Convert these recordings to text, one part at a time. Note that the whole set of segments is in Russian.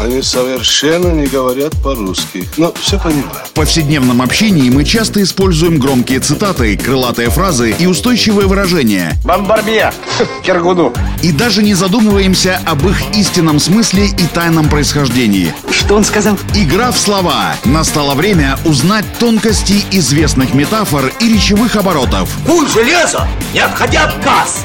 Они совершенно не говорят по-русски. Но все понимаю. В повседневном общении мы часто используем громкие цитаты, крылатые фразы и устойчивые выражения. Бомбарбье! Киргуду! И даже не задумываемся об их истинном смысле и тайном происхождении. Что он сказал? Игра в слова. Настало время узнать тонкости известных метафор и речевых оборотов. Куль железо, не отходя от кассы.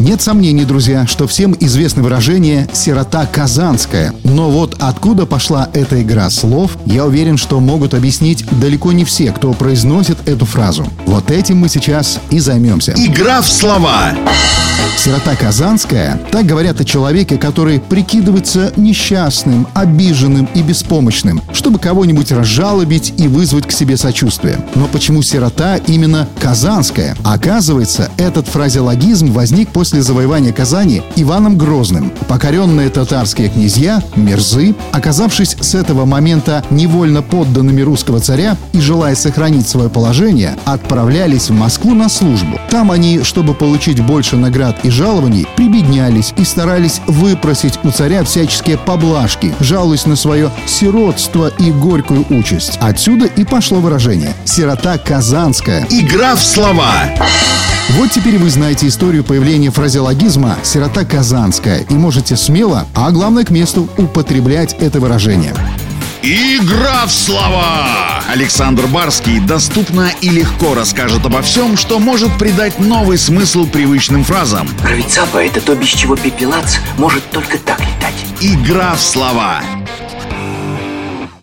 Нет сомнений, друзья, что всем известно выражение «сирота казанская». Но вот откуда пошла эта игра слов, я уверен, что могут объяснить далеко не все, кто произносит эту фразу. Вот этим мы сейчас и займемся. Игра в слова. Сирота казанская – так говорят о человеке, который прикидывается несчастным, обиженным и беспомощным, чтобы кого-нибудь разжалобить и вызвать к себе сочувствие. Но почему сирота именно казанская? Оказывается, этот фразеологизм возник после завоевания Казани Иваном Грозным. Покоренные татарские князья, мерзы, оказавшись с этого момента невольно подданными русского царя и желая сохранить свое положение, отправлялись в Москву на службу. Там они, чтобы получить больше наград и жалований, прибеднялись и старались выпросить у царя всяческие поблажки, жалуясь на свое сиротство и горькую участь. Отсюда и пошло выражение «сирота казанская». Игра в слова. Вот теперь вы знаете историю появления фразеологизма «сирота казанская» и можете смело, а главное к месту, употреблять это выражение. Игра в слова! Александр Барский доступно и легко расскажет обо всем, что может придать новый смысл привычным фразам. Равицапа — это то, без чего пепелац может только так летать. Игра в слова.